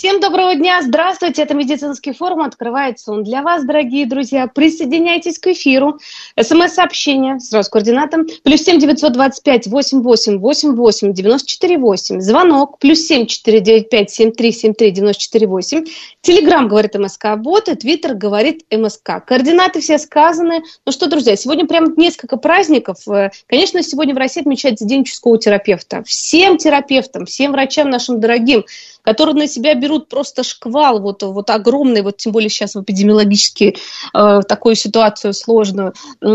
Всем доброго дня, здравствуйте, это медицинский форум, открывается он для вас, дорогие друзья. Присоединяйтесь к эфиру. СМС-сообщение сразу с координатом плюс семь девятьсот двадцать пять восемь восемь восемь восемь девяносто четыре восемь. Звонок плюс семь четыре девять пять семь три семь три девяносто четыре восемь. Телеграмм говорит МСК Бот, и Твиттер говорит МСК. Координаты все сказаны. Ну что, друзья, сегодня прям несколько праздников. Э, конечно, сегодня в России отмечается День участкового терапевта. Всем терапевтам, всем врачам нашим дорогим которые на себя берут просто шквал, вот, вот огромный, вот тем более сейчас в эпидемиологически э, такую ситуацию сложную, э,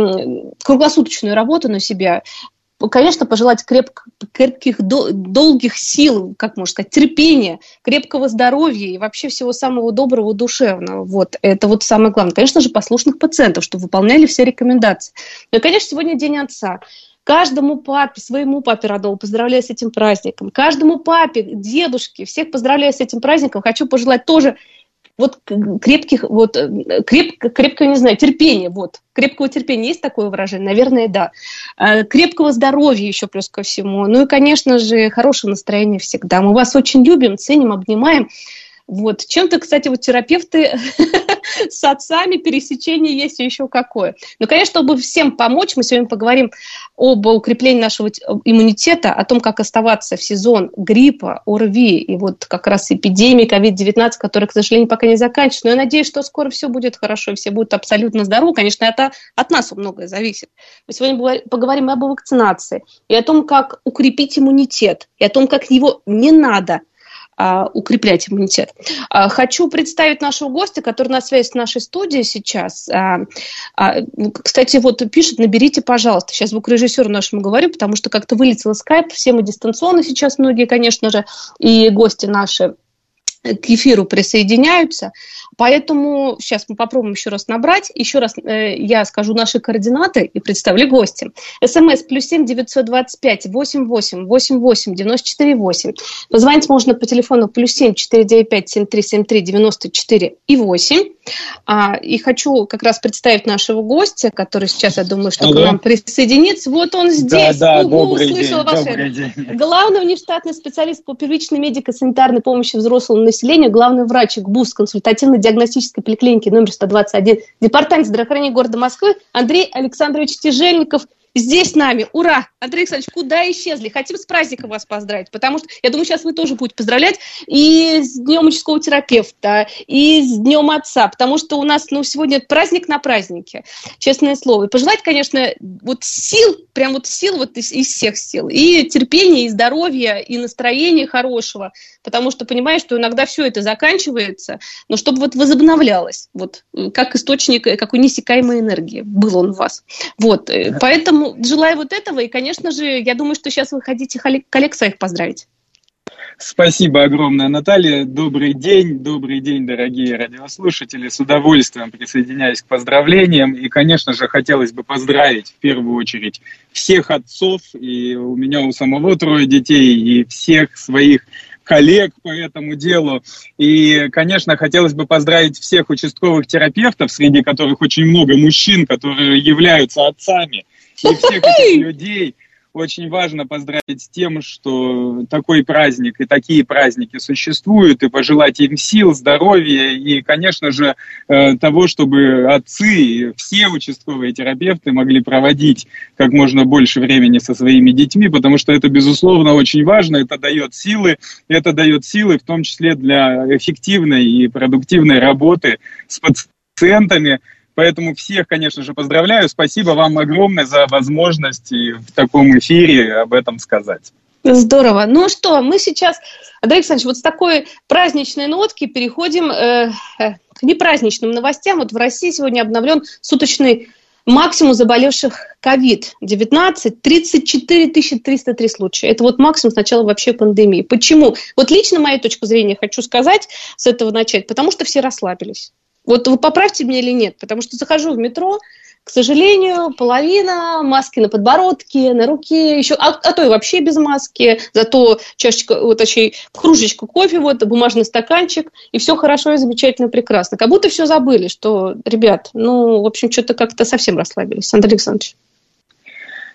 круглосуточную работу на себя, конечно, пожелать креп, крепких, долгих сил, как можно сказать, терпения, крепкого здоровья и вообще всего самого доброго, душевного. Вот, это вот самое главное. Конечно же, послушных пациентов, чтобы выполняли все рекомендации. Ну и, конечно, сегодня День отца. Каждому папе, своему папе родному поздравляю с этим праздником. Каждому папе, дедушке, всех поздравляю с этим праздником. Хочу пожелать тоже вот крепких, вот креп, крепкого, не знаю, терпения, вот. Крепкого терпения есть такое выражение? Наверное, да. Э, крепкого здоровья еще плюс ко всему. Ну и, конечно же, хорошего настроения всегда. Мы вас очень любим, ценим, обнимаем. Вот. Чем-то, кстати, вот терапевты с отцами пересечение есть еще какое. Ну, конечно, чтобы всем помочь, мы сегодня поговорим об укреплении нашего иммунитета, о том, как оставаться в сезон гриппа, ОРВИ и вот как раз эпидемии COVID-19, которая, к сожалению, пока не заканчивается. Но я надеюсь, что скоро все будет хорошо, и все будут абсолютно здоровы. Конечно, это от нас многое зависит. Мы сегодня поговорим об вакцинации, и о том, как укрепить иммунитет, и о том, как его не надо – а, укреплять иммунитет. А, хочу представить нашего гостя, который на связи с нашей студией сейчас. А, кстати, вот пишет, наберите, пожалуйста. Сейчас звукорежиссеру нашему говорю, потому что как-то вылетел скайп, все мы дистанционно сейчас многие, конечно же, и гости наши к эфиру присоединяются. Поэтому сейчас мы попробуем еще раз набрать. Еще раз э, я скажу наши координаты и представлю гостя. СМС плюс семь девятьсот двадцать пять восемь восемь восемь восемь девяносто четыре восемь. Позвонить можно по телефону плюс семь четыре девять пять семь три семь три девяносто четыре и восемь. А, и хочу как раз представить нашего гостя, который сейчас, я думаю, что Алло. к нам присоединится. Вот он здесь. Да, да, Угу, добрый услышал день, ваше... добрый день. Главный внештатный специалист по первичной медико-санитарной помощи взрослому населению, главный врач ГБУС консультативной диагностической поликлиники номер 121, департамент здравоохранения города Москвы Андрей Александрович Тяжельников – здесь с нами. Ура! Андрей Александрович, куда исчезли? Хотим с праздником вас поздравить, потому что, я думаю, сейчас вы тоже будете поздравлять и с Днем участкового терапевта, и с Днем отца, потому что у нас, ну, сегодня праздник на празднике, честное слово. И пожелать, конечно, вот сил, прям вот сил вот из, из всех сил, и терпения, и здоровья, и настроения хорошего, потому что понимаешь, что иногда все это заканчивается, но чтобы вот возобновлялось, вот как источник какой неиссякаемой энергии был он у вас. Вот, э, поэтому желаю вот этого, и, конечно же, я думаю, что сейчас вы хотите коллег своих поздравить. Спасибо огромное, Наталья. Добрый день, добрый день, дорогие радиослушатели. С удовольствием присоединяюсь к поздравлениям. И, конечно же, хотелось бы поздравить в первую очередь всех отцов. И у меня у самого трое детей, и всех своих коллег по этому делу. И, конечно, хотелось бы поздравить всех участковых терапевтов, среди которых очень много мужчин, которые являются отцами. И всех этих людей, очень важно поздравить с тем, что такой праздник и такие праздники существуют, и пожелать им сил, здоровья и, конечно же, э, того, чтобы отцы, все участковые терапевты могли проводить как можно больше времени со своими детьми, потому что это, безусловно, очень важно, это дает силы, это дает силы в том числе для эффективной и продуктивной работы с пациентами, Поэтому всех, конечно же, поздравляю. Спасибо вам огромное за возможность в таком эфире об этом сказать. Здорово. Ну что, мы сейчас, Андрей Александрович, вот с такой праздничной нотки переходим э, э к непраздничным новостям. Вот в России сегодня обновлен суточный максимум заболевших COVID-19 34 303 случая. Это вот максимум с начала вообще пандемии. Почему? Вот лично мою точку зрения хочу сказать с этого начать, потому что все расслабились. Вот вы поправьте меня или нет, потому что захожу в метро, к сожалению, половина маски на подбородке, на руке, еще, а, а то и вообще без маски, зато чашечка, вот, точнее, кружечка кофе, вот, бумажный стаканчик, и все хорошо и замечательно, прекрасно. Как будто все забыли, что, ребят, ну, в общем, что-то как-то совсем расслабились. Андрей Александрович.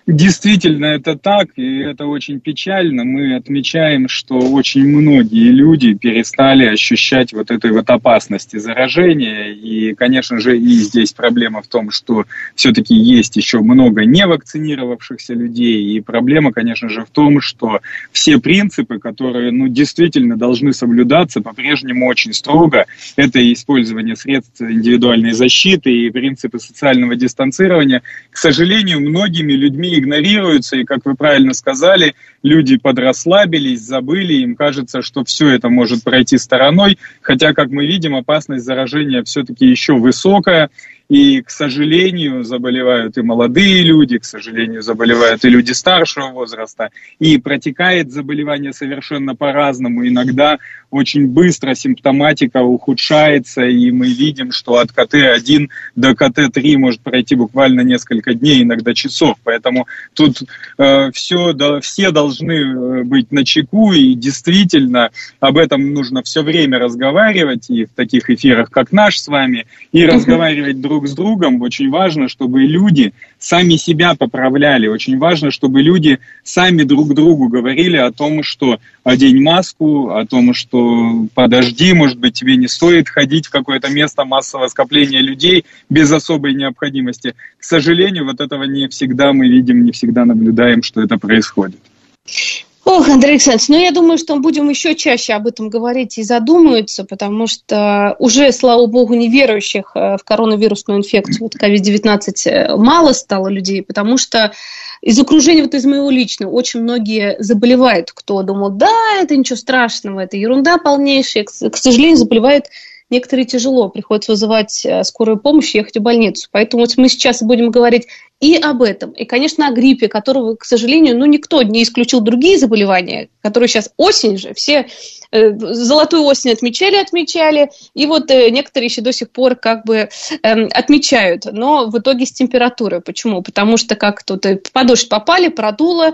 Действительно, это так, и это очень печально. Мы отмечаем, что очень многие люди перестали ощущать вот этой вот опасности заражения. И, конечно же, и здесь проблема в том, что все-таки есть еще много невакцинировавшихся людей. И проблема, конечно же, в том, что все принципы, которые ну, действительно должны соблюдаться, по-прежнему очень строго. Это использование средств индивидуальной защиты и принципы социального дистанцирования. К сожалению, многими людьми игнорируются, и, как вы правильно сказали, люди подрасслабились, забыли, им кажется, что все это может пройти стороной, хотя, как мы видим, опасность заражения все-таки еще высокая, и, к сожалению, заболевают и молодые люди, к сожалению, заболевают и люди старшего возраста. И протекает заболевание совершенно по-разному. Иногда очень быстро симптоматика ухудшается, и мы видим, что от КТ-1 до КТ-3 может пройти буквально несколько дней, иногда часов. Поэтому тут э, все, да, все должны э, быть на чеку, и действительно об этом нужно все время разговаривать, и в таких эфирах, как наш с вами, и разговаривать друг друг с другом, очень важно, чтобы люди сами себя поправляли, очень важно, чтобы люди сами друг другу говорили о том, что одень маску, о том, что подожди, может быть, тебе не стоит ходить в какое-то место массового скопления людей без особой необходимости. К сожалению, вот этого не всегда мы видим, не всегда наблюдаем, что это происходит. Ох, Андрей Александрович, ну я думаю, что мы будем еще чаще об этом говорить и задумываться, потому что уже, слава богу, неверующих э, в коронавирусную инфекцию, вот COVID-19, э, мало стало людей, потому что из окружения, вот из моего личного, очень многие заболевают, кто думал, да, это ничего страшного, это ерунда полнейшая, к сожалению, заболевают некоторые тяжело, приходится вызывать э, скорую помощь, ехать в больницу. Поэтому вот мы сейчас будем говорить и об этом, и, конечно, о гриппе, которого, к сожалению, ну, никто не исключил другие заболевания, которые сейчас осень же, все э, золотую осень отмечали, отмечали, и вот э, некоторые еще до сих пор как бы э, отмечают, но в итоге с температурой. Почему? Потому что как тут э, под дождь попали, продуло,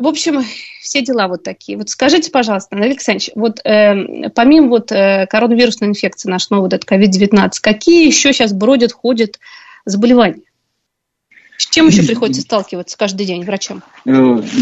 в общем, все дела вот такие. Вот скажите, пожалуйста, Андрей Александрович, вот э, помимо вот э, коронавирусной инфекции, наш новый этот COVID-19, какие еще сейчас бродят, ходят заболевания? С чем еще приходится сталкиваться каждый день врачам? Э,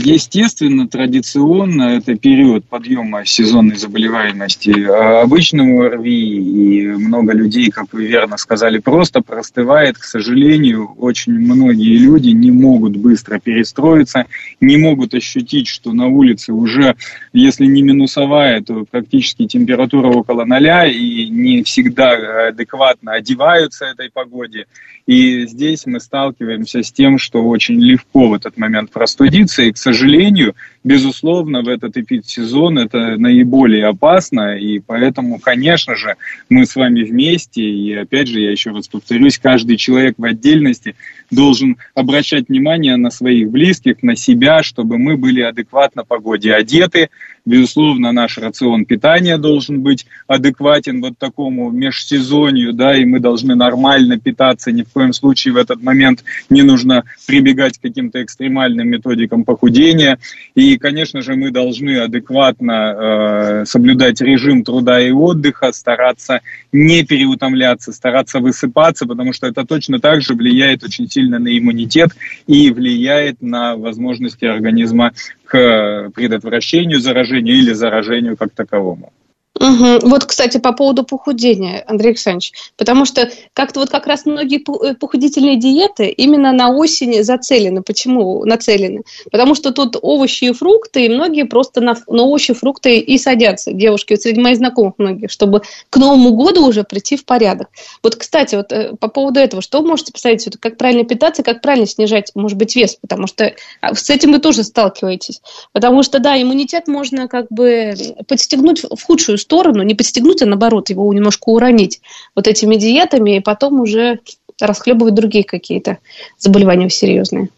естественно, традиционно это период подъема сезонной заболеваемости а обычному ОРВИ, и много людей, как вы верно сказали, просто простывает. К сожалению, очень многие люди не могут быстро перестроиться, не могут ощутить, что на улице уже, если не минусовая, то практически температура около ноля, и не всегда адекватно одеваются этой погоде. И здесь мы сталкиваемся с тем, что очень легко в этот момент простудиться. И, к сожалению, безусловно, в этот эпидсезон это наиболее опасно. И поэтому, конечно же, мы с вами вместе. И опять же, я еще раз повторюсь, каждый человек в отдельности должен обращать внимание на своих близких, на себя, чтобы мы были адекватно погоде одеты, Безусловно, наш рацион питания должен быть адекватен вот такому межсезонью, да, и мы должны нормально питаться. Ни в коем случае в этот момент не нужно прибегать к каким-то экстремальным методикам похудения. И, конечно же, мы должны адекватно э, соблюдать режим труда и отдыха, стараться не переутомляться, стараться высыпаться, потому что это точно так же влияет очень сильно на иммунитет и влияет на возможности организма к предотвращению заражения или заражению как таковому. Угу. Вот, кстати, по поводу похудения, Андрей Александрович, потому что как-то вот как раз многие э, похудительные диеты именно на осень зацелены. Почему нацелены? Потому что тут овощи и фрукты, и многие просто на, на овощи фрукты и садятся, девушки, вот среди моих знакомых многих, чтобы к Новому году уже прийти в порядок. Вот, кстати, вот э, по поводу этого, что можете посоветовать, как правильно питаться, как правильно снижать, может быть, вес, потому что а, с этим вы тоже сталкиваетесь. Потому что, да, иммунитет можно как бы подстегнуть в худшую сторону, не подстегнуть, а наоборот его немножко уронить вот этими диетами, и потом уже расхлебывать другие какие-то заболевания серьезные.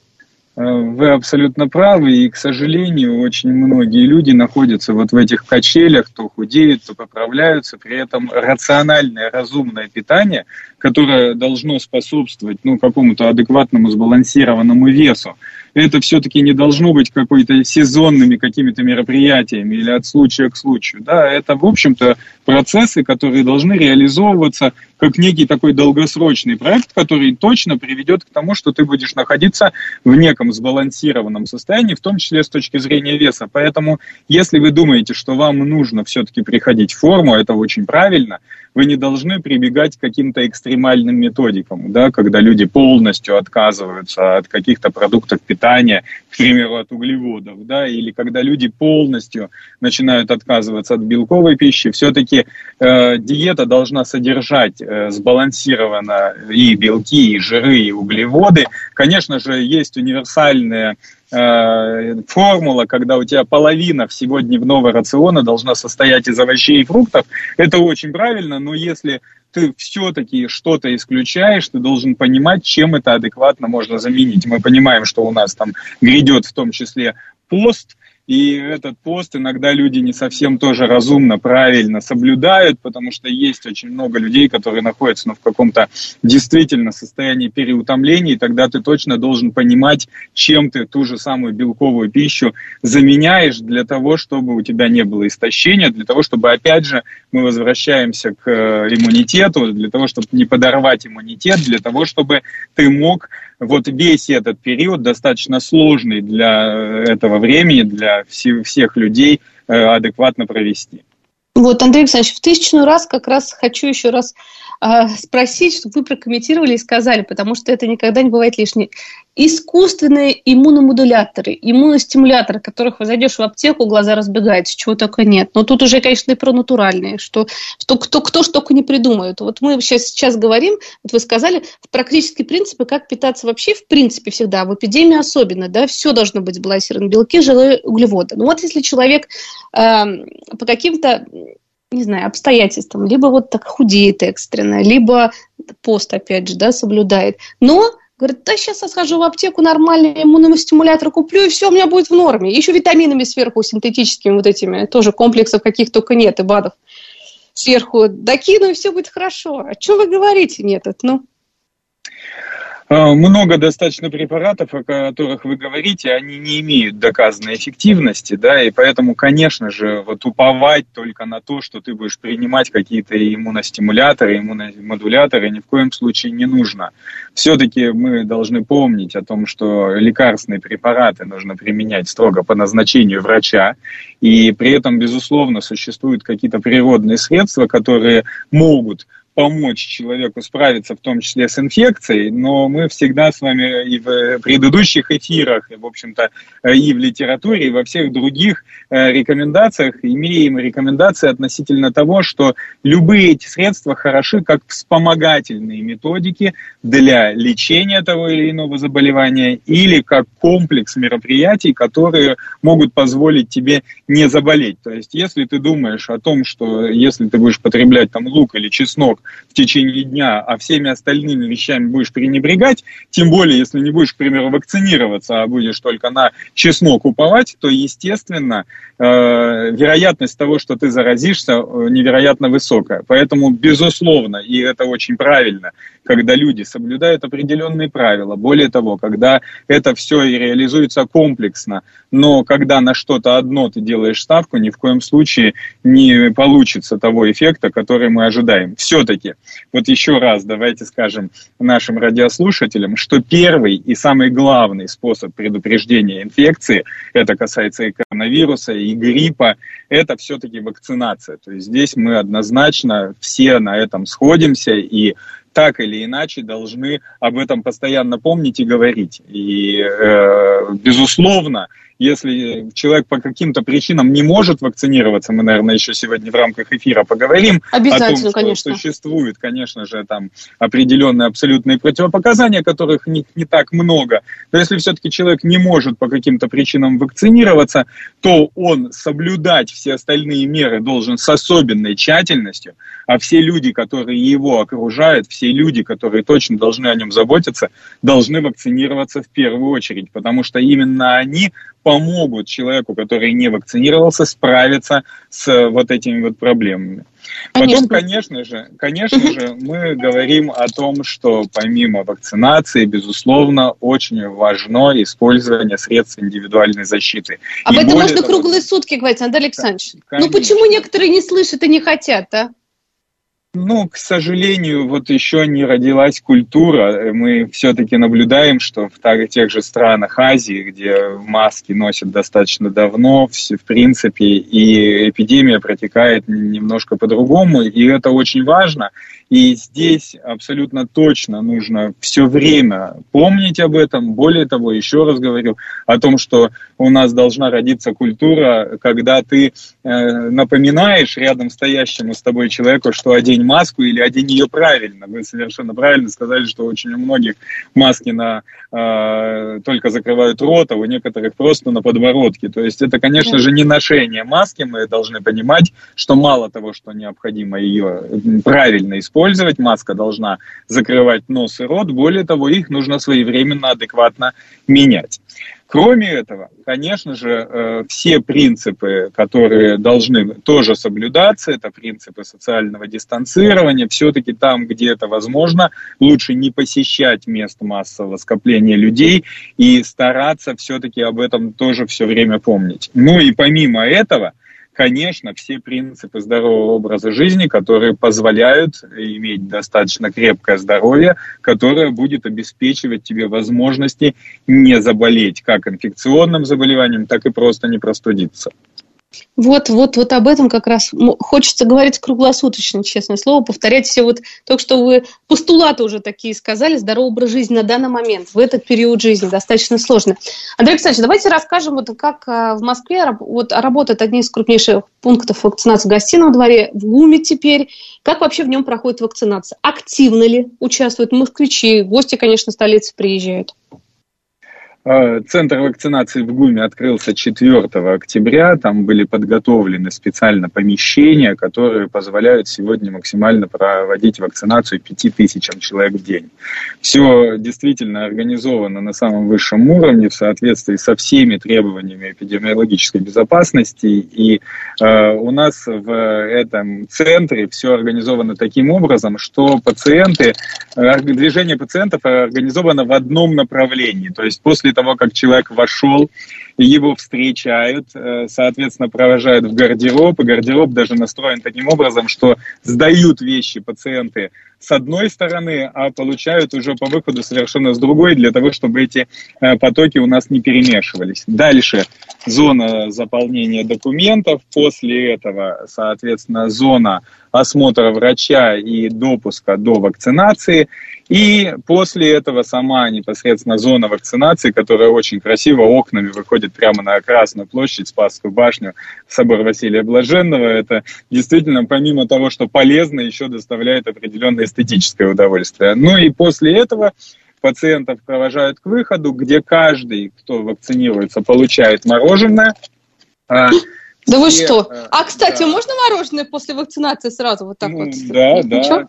Э, вы абсолютно правы, и, к сожалению, очень многие люди находятся вот в этих качелях, то худеют, то поправляются, при этом рациональное, разумное питание, которое должно способствовать ну, какому-то адекватному, сбалансированному весу, это все-таки не должно быть какой-то сезонными какими-то мероприятиями или от случая к случаю. Да, это, в общем-то, процессы, которые должны реализовываться как некий такой долгосрочный проект, который точно приведет к тому, что ты будешь находиться в неком сбалансированном состоянии, в том числе с точки зрения веса. Поэтому, если вы думаете, что вам нужно все-таки приходить в форму, это очень правильно, вы не должны прибегать к каким-то экстремальным методикам, да, когда люди полностью отказываются от каких-то продуктов питания, к примеру, от углеводов, да, или когда люди полностью начинают отказываться от белковой пищи, все-таки э, диета должна содержать э, сбалансированно и белки, и жиры, и углеводы. Конечно же, есть универсальные формула, когда у тебя половина всего дневного рациона должна состоять из овощей и фруктов, это очень правильно, но если ты все-таки что-то исключаешь, ты должен понимать, чем это адекватно можно заменить. Мы понимаем, что у нас там грядет в том числе пост, и этот пост иногда люди не совсем тоже разумно, правильно соблюдают, потому что есть очень много людей, которые находятся ну, в каком-то действительно состоянии переутомления, и тогда ты точно должен понимать, чем ты ту же самую белковую пищу заменяешь для того, чтобы у тебя не было истощения, для того, чтобы, опять же, мы возвращаемся к э, иммунитету, для того, чтобы не подорвать иммунитет, для того, чтобы ты мог вот весь этот период достаточно сложный для этого времени, для всех людей э, адекватно провести. Вот, Андрей Александрович, в тысячную раз как раз хочу еще раз э, спросить, чтобы вы прокомментировали и сказали, потому что это никогда не бывает лишнее искусственные иммуномодуляторы, иммуностимуляторы, которых вы зайдешь в аптеку, глаза разбегаются, чего только нет. Но тут уже, конечно, и про натуральные, что, что кто, кто ж только не придумает. Вот мы сейчас, сейчас говорим, вот вы сказали, в практические принципы, как питаться вообще, в принципе, всегда, в эпидемии особенно, да, все должно быть сбалансировано, белки, жиры, углеводы. Ну вот если человек э, по каким-то не знаю, обстоятельствам, либо вот так худеет экстренно, либо пост, опять же, да, соблюдает. Но Говорит, да сейчас я схожу в аптеку, нормальный иммуностимулятор куплю, и все у меня будет в норме. Еще витаминами сверху, синтетическими вот этими, тоже комплексов каких только нет, и БАДов сверху докину, и все будет хорошо. А что вы говорите? Нет, это, ну, много достаточно препаратов, о которых вы говорите, они не имеют доказанной эффективности, да, и поэтому, конечно же, вот уповать только на то, что ты будешь принимать какие-то иммуностимуляторы, иммуномодуляторы, ни в коем случае не нужно. Все-таки мы должны помнить о том, что лекарственные препараты нужно применять строго по назначению врача, и при этом, безусловно, существуют какие-то природные средства, которые могут помочь человеку справиться, в том числе с инфекцией, но мы всегда с вами и в предыдущих эфирах, и, в общем-то, и в литературе, и во всех других э, рекомендациях имеем рекомендации относительно того, что любые эти средства хороши как вспомогательные методики для лечения того или иного заболевания или как комплекс мероприятий, которые могут позволить тебе не заболеть. То есть, если ты думаешь о том, что если ты будешь потреблять там лук или чеснок, в течение дня, а всеми остальными вещами будешь пренебрегать, тем более, если не будешь, к примеру, вакцинироваться, а будешь только на чеснок уповать, то, естественно, э, вероятность того, что ты заразишься, э, невероятно высокая. Поэтому, безусловно, и это очень правильно, когда люди соблюдают определенные правила. Более того, когда это все и реализуется комплексно, но когда на что-то одно ты делаешь ставку, ни в коем случае не получится того эффекта, который мы ожидаем. Все-таки, вот еще раз давайте скажем нашим радиослушателям, что первый и самый главный способ предупреждения инфекции, это касается и коронавируса, и гриппа, это все-таки вакцинация. То есть здесь мы однозначно все на этом сходимся, и так или иначе должны об этом постоянно помнить и говорить. И, э, безусловно, если человек по каким-то причинам не может вакцинироваться, мы, наверное, еще сегодня в рамках эфира поговорим о том, что конечно. существует, конечно же, там определенные абсолютные противопоказания, которых не, не так много. Но если все-таки человек не может по каким-то причинам вакцинироваться, то он соблюдать все остальные меры должен с особенной тщательностью, а все люди, которые его окружают, все все люди, которые точно должны о нем заботиться, должны вакцинироваться в первую очередь, потому что именно они помогут человеку, который не вакцинировался, справиться с вот этими вот проблемами. Конечно. Потом, конечно же, конечно же, мы говорим о том, что помимо вакцинации, безусловно, очень важно использование средств индивидуальной защиты. Об и этом можно того, круглые сутки говорить, Андрей Александрович. Конечно. Ну почему некоторые не слышат и не хотят, а? Ну, к сожалению, вот еще не родилась культура. Мы все-таки наблюдаем, что в тех же странах Азии, где маски носят достаточно давно, в принципе, и эпидемия протекает немножко по-другому, и это очень важно. И здесь абсолютно точно нужно все время помнить об этом. Более того, еще раз говорю о том, что у нас должна родиться культура, когда ты э, напоминаешь рядом стоящему с тобой человеку, что одень маску или одень ее правильно. Вы совершенно правильно сказали, что очень у многих маски на, э, только закрывают рот, а у некоторых просто на подбородке. То есть это, конечно же, не ношение маски. Мы должны понимать, что мало того, что необходимо ее правильно использовать, использовать. Маска должна закрывать нос и рот. Более того, их нужно своевременно, адекватно менять. Кроме этого, конечно же, э, все принципы, которые должны тоже соблюдаться, это принципы социального дистанцирования, все-таки там, где это возможно, лучше не посещать мест массового скопления людей и стараться все-таки об этом тоже все время помнить. Ну и помимо этого, конечно, все принципы здорового образа жизни, которые позволяют иметь достаточно крепкое здоровье, которое будет обеспечивать тебе возможности не заболеть как инфекционным заболеванием, так и просто не простудиться. Вот, вот, вот об этом как раз хочется говорить круглосуточно, честное слово, повторять все вот только что вы постулаты уже такие сказали, здоровый образ жизни на данный момент, в этот период жизни достаточно сложно. Андрей Александрович, давайте расскажем, вот как а, в Москве вот, работают одни из крупнейших пунктов вакцинации в гостином дворе, в ГУМе теперь, как вообще в нем проходит вакцинация, активно ли участвуют москвичи, гости, конечно, столицы приезжают. А, центр вакцинации в ГУМе открылся 4 октября. Там были подготовлены специально помещения, которые позволяют сегодня максимально проводить вакцинацию 5000 человек в день. Все действительно организовано на самом высшем уровне в соответствии со всеми требованиями эпидемиологической безопасности. И э, у нас в этом центре все организовано таким образом, что пациенты, э, движение пациентов организовано в одном направлении. То есть после после того, как человек вошел, его встречают, э, соответственно, провожают в гардероб, и гардероб даже настроен таким образом, что сдают вещи пациенты с одной стороны, а получают уже по выходу совершенно с другой, для того, чтобы эти э, потоки у нас не перемешивались. Дальше зона заполнения документов, после этого, соответственно, зона осмотра врача и допуска до вакцинации, и после этого сама непосредственно зона вакцинации, которая очень красиво окнами выходит прямо на Красную площадь, Спасскую башню, собор Василия Блаженного. Это действительно, помимо того, что полезно, еще доставляет определенное эстетическое удовольствие. Ну и после этого пациентов провожают к выходу, где каждый, кто вакцинируется, получает мороженое. А, да вы что? Э, а, кстати, да. можно мороженое после вакцинации сразу вот так ну, вот? Да, да.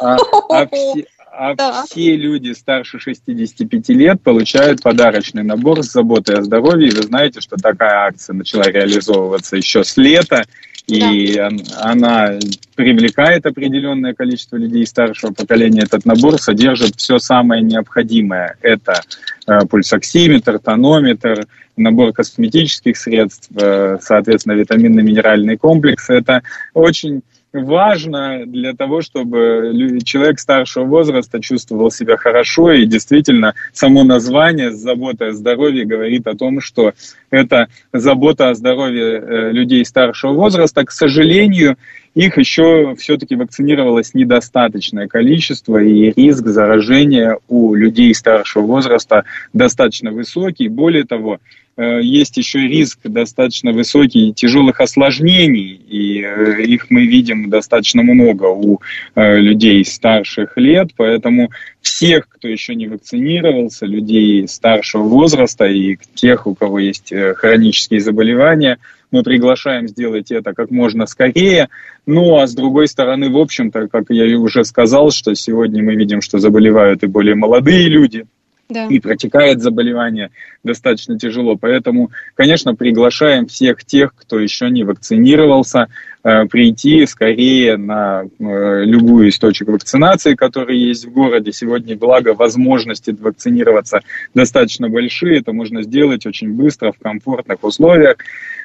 А, а, все, а да. все люди старше 65 лет получают подарочный набор с заботой о здоровье. И вы знаете, что такая акция начала реализовываться еще с лета. И да. она привлекает определенное количество людей старшего поколения. Этот набор содержит все самое необходимое. Это э, пульсоксиметр, тонометр, набор косметических средств, э, соответственно, витаминно-минеральный комплекс. Это очень важно для того, чтобы человек старшего возраста чувствовал себя хорошо, и действительно само название «Забота о здоровье» говорит о том, что это забота о здоровье э, людей старшего возраста. К сожалению, их еще все-таки вакцинировалось недостаточное количество, и риск заражения у людей старшего возраста достаточно высокий. Более того, есть еще риск достаточно высокий тяжелых осложнений, и э, их мы видим достаточно много у э, людей старших лет, поэтому всех, кто еще не вакцинировался, людей старшего возраста и тех, у кого есть хронические заболевания, Мы приглашаем сделать это как можно скорее. Ну, а с другой стороны, в общем-то, как я уже сказал, что сегодня мы видим, что заболевают и более молодые люди, да. и протекает заболевание достаточно тяжело. Поэтому, конечно, приглашаем всех тех, кто еще не вакцинировался, э, прийти скорее на э, любую из точек вакцинации, которые есть в городе. Сегодня, благо, возможности вакцинироваться достаточно большие. Это можно сделать очень быстро, в комфортных условиях.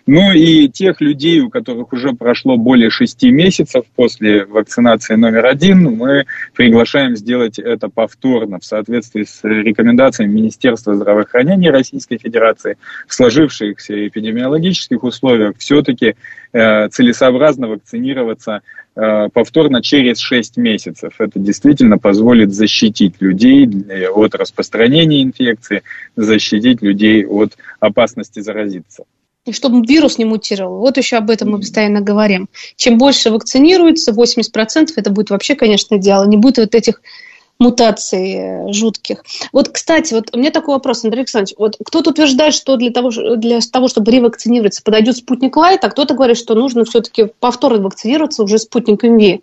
Ну и тех людей, у которых уже прошло более шести месяцев после вакцинации номер один, мы приглашаем сделать это повторно в соответствии с рекомендациями Министерства здравоохранения Российской Федерации в сложившихся эпидемиологических условиях все-таки э, целесообразно вакцинироваться э, повторно через 6 месяцев. Это действительно позволит защитить людей от распространения инфекции, защитить людей от опасности заразиться и чтобы вирус не мутировал. Вот еще об этом мы постоянно говорим. Чем больше вакцинируется, 80% это будет вообще, конечно, идеал. Не будет вот этих мутаций э, жутких. Вот, кстати, вот у меня такой вопрос, Андрей Александрович. Вот кто-то утверждает, что для того, для того, чтобы ревакцинироваться, подойдет спутник Лайт, а кто-то говорит, что нужно все-таки повторно вакцинироваться уже спутником Ви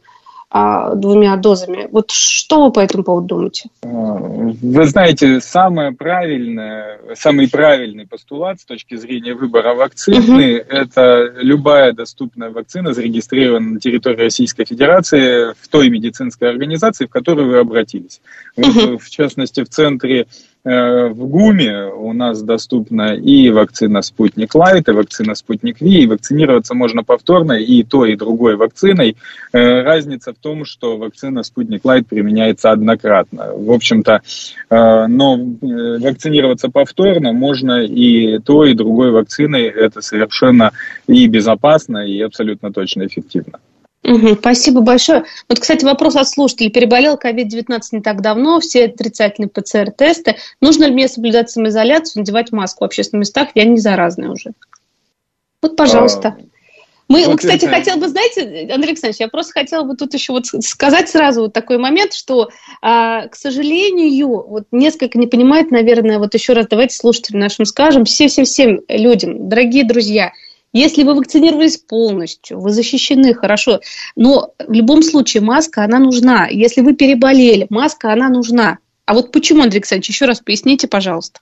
а, двумя дозами. Вот что вы по этому поводу думаете? А, вы знаете, самое правильное, самый правильный постулат с точки зрения выбора вакцины угу. это любая доступная вакцина зарегистрирована на территории Российской Федерации в той медицинской организации, в которую вы обратились. Угу. В частности, в центре в ГУМе у нас доступна и вакцина «Спутник Лайт», и вакцина «Спутник V», и вакцинироваться можно повторно и той, и другой вакциной. Э, разница в том, что вакцина «Спутник Лайт» применяется однократно. В общем-то, э, но вакцинироваться повторно можно и той, и другой вакциной. Это совершенно и безопасно, и абсолютно точно эффективно. Угу, спасибо большое. Вот, кстати, вопрос от слушателей. Переболел COVID-19 не так давно, все отрицательные ПЦР-тесты. Нужно ли мне соблюдать самоизоляцию, надевать маску в общественных местах? Я не заразная уже. Вот, пожалуйста. А, Мы, вот кстати, это... хотел бы, знаете, Андрей Александрович, я просто хотела бы тут еще вот сказать сразу вот такой момент, что, а, к сожалению, вот несколько не понимает, наверное, вот еще раз давайте слушателям нашим скажем, все-все-всем людям, дорогие друзья – если вы вакцинировались полностью, вы защищены хорошо, но в любом случае маска, она нужна. Если вы переболели, маска, она нужна. А вот почему, Андрей Александрович, еще раз поясните, пожалуйста.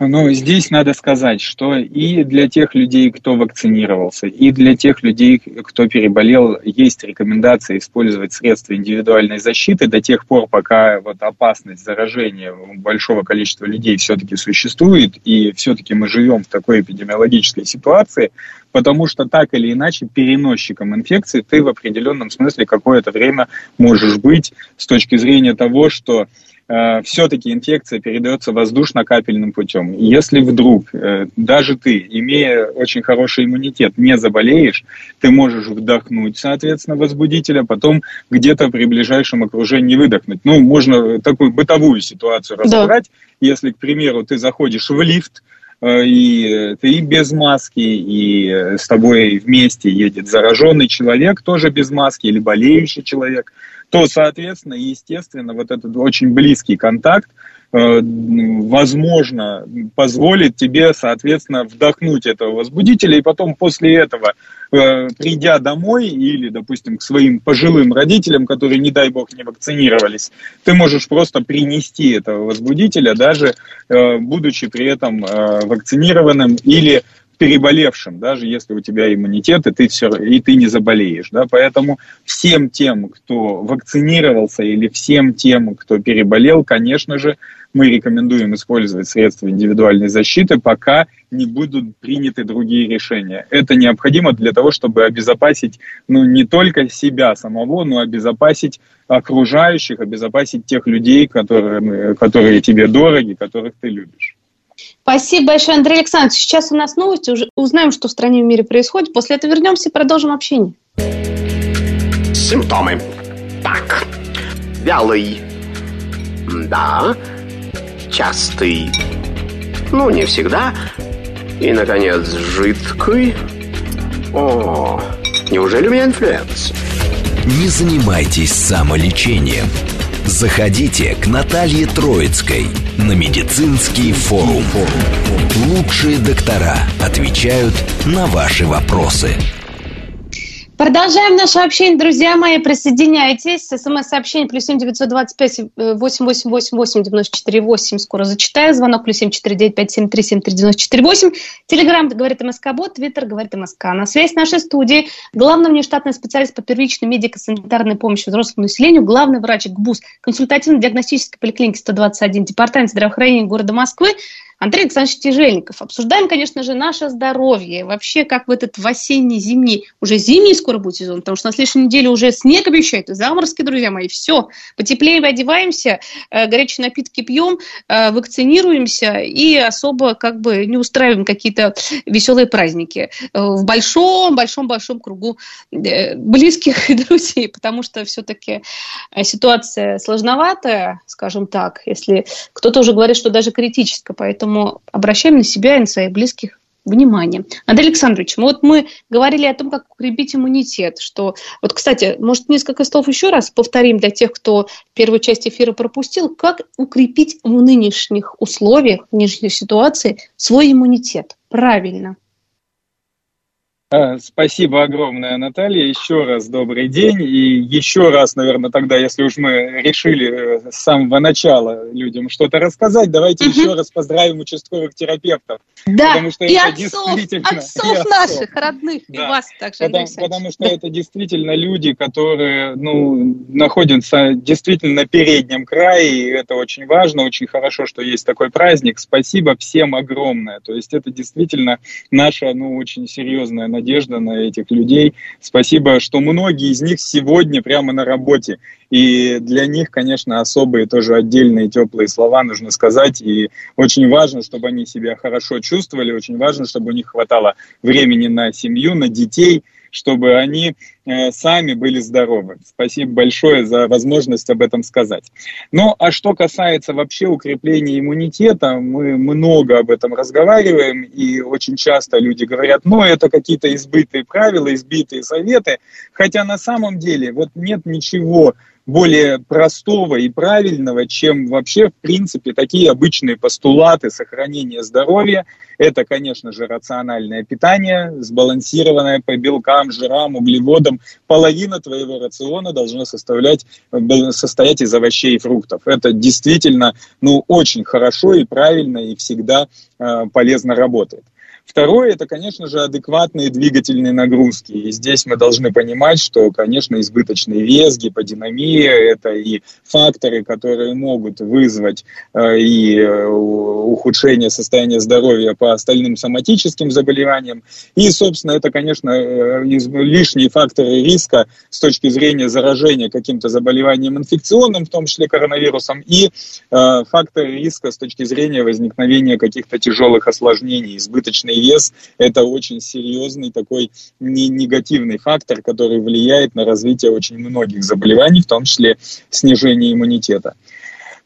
Ну, здесь надо сказать, что и для тех людей, кто вакцинировался, и для тех людей, кто переболел, есть рекомендация использовать средства индивидуальной защиты до тех пор, пока вот опасность заражения большого количества людей все-таки существует, и все-таки мы живем в такой эпидемиологической ситуации, потому что так или иначе переносчиком инфекции ты в определенном смысле какое-то время можешь быть с точки зрения того, что все-таки инфекция передается воздушно-капельным путем. Если вдруг э, даже ты, имея очень хороший иммунитет, не заболеешь, ты можешь вдохнуть, соответственно, возбудителя, потом где-то при ближайшем окружении выдохнуть. Ну, можно такую бытовую ситуацию разобрать. Да. Если, к примеру, ты заходишь в лифт, э, и ты без маски, и с тобой вместе едет зараженный человек, тоже без маски, или болеющий человек – то, соответственно, естественно, вот этот очень близкий контакт, э, возможно, позволит тебе, соответственно, вдохнуть этого возбудителя, и потом после этого, э, придя домой или, допустим, к своим пожилым родителям, которые, не дай бог, не вакцинировались, ты можешь просто принести этого возбудителя, даже э, будучи при этом вакцинированным или переболевшим, даже если у тебя иммунитет, и ты, все, и ты не заболеешь. Да? Поэтому всем тем, кто вакцинировался, или всем тем, кто переболел, конечно же, мы рекомендуем использовать средства индивидуальной защиты, пока не будут приняты другие решения. Это необходимо для того, чтобы обезопасить ну, не только себя самого, но обезопасить окружающих, обезопасить тех людей, которые, которые тебе дороги, которых ты любишь. Спасибо большое, Андрей Александрович. Сейчас у нас новости, уже узнаем, что в стране и в мире происходит. После этого вернемся и продолжим общение. Симптомы. Так, вялый. Да. Частый. Ну, не всегда. И, наконец, жидкий. О, неужели у меня инфлюэнца? Не занимайтесь самолечением. Заходите к Наталье Троицкой на медицинский форум. Лучшие доктора отвечают на ваши вопросы. Продолжаем наше общение, друзья мои. Присоединяйтесь. СМС-сообщение плюс семь девятьсот двадцать пять восемь восемь восемь восемь девяносто четыре восемь. Скоро зачитаю. Звонок плюс семь четыре девять пять семь три семь три девяносто четыре восемь. Телеграмм говорит МСК Бот, Твиттер говорит МСК. На связь нашей студии главный внештатный специалист по первичной медико-санитарной помощи взрослому населению, главный врач ГБУС консультативно-диагностической поликлиники 121 Департамент здравоохранения города Москвы Андрей Александрович Тяжельников. Обсуждаем, конечно же, наше здоровье. Вообще, как в этот в осенний, зимний, уже зимний скоро будет сезон, потому что на следующей неделе уже снег обещают, и заморозки, друзья мои, все. Потеплее одеваемся, э, горячие напитки пьем, э, вакцинируемся и особо как бы не устраиваем какие-то веселые праздники э, в большом-большом-большом кругу близких и друзей, потому что все-таки ситуация сложноватая, скажем так, если кто-то уже говорит, что даже критическая, поэтому Поэтому обращаем на себя и на своих близких внимание. Андрей Александрович, вот мы говорили о том, как укрепить иммунитет, что... Вот, кстати, может, несколько слов еще раз повторим для тех, кто первую часть эфира пропустил. Как укрепить в нынешних условиях, в нынешней ситуации свой иммунитет? Правильно. А, спасибо огромное, Наталья. Еще раз добрый день. И еще раз, наверное, тогда, если уж мы решили э, с самого начала людям что-то рассказать, давайте угу. еще раз поздравим участковых терапевтов. Да, потому что и это отцов, действительно, отцов и отцов. наших, родных, да. и вас также, потому, потому что да. это действительно люди, которые ну, находятся действительно на переднем крае, и это очень важно, очень хорошо, что есть такой праздник. Спасибо всем огромное. То есть это действительно наша, ну, очень серьезная надежда на этих людей. Спасибо, что многие из них сегодня прямо на работе. И для них, конечно, особые тоже отдельные теплые слова нужно сказать. И очень важно, чтобы они себя хорошо чувствовали, очень важно, чтобы у них хватало времени на семью, на детей – чтобы они э, сами были здоровы. Спасибо большое за возможность об этом сказать. Ну, а что касается вообще укрепления иммунитета, мы много об этом разговариваем, и очень часто люди говорят, ну, это какие-то избытые правила, избитые советы, хотя на самом деле вот нет ничего более простого и правильного, чем вообще, в принципе, такие обычные постулаты сохранения здоровья. Это, конечно же, рациональное питание, сбалансированное по белкам, жирам, углеводам. Половина твоего рациона должна составлять, состоять из овощей и фруктов. Это действительно ну, очень хорошо и правильно, и всегда э, полезно работает. Второе, это, конечно же, адекватные двигательные нагрузки. И здесь мы должны понимать, что, конечно, избыточный вес, гиподинамия – это и факторы, которые могут вызвать э, и э, ухудшение состояния здоровья по остальным соматическим заболеваниям. И, собственно, это, конечно, э, лишние факторы риска с точки зрения заражения каким-то заболеванием инфекционным, в том числе коронавирусом, и факторы риска с точки зрения возникновения каких-то тяжелых осложнений, избыточный вес – это очень серьезный такой негативный фактор, который влияет на развитие очень многих заболеваний, в том числе снижение иммунитета.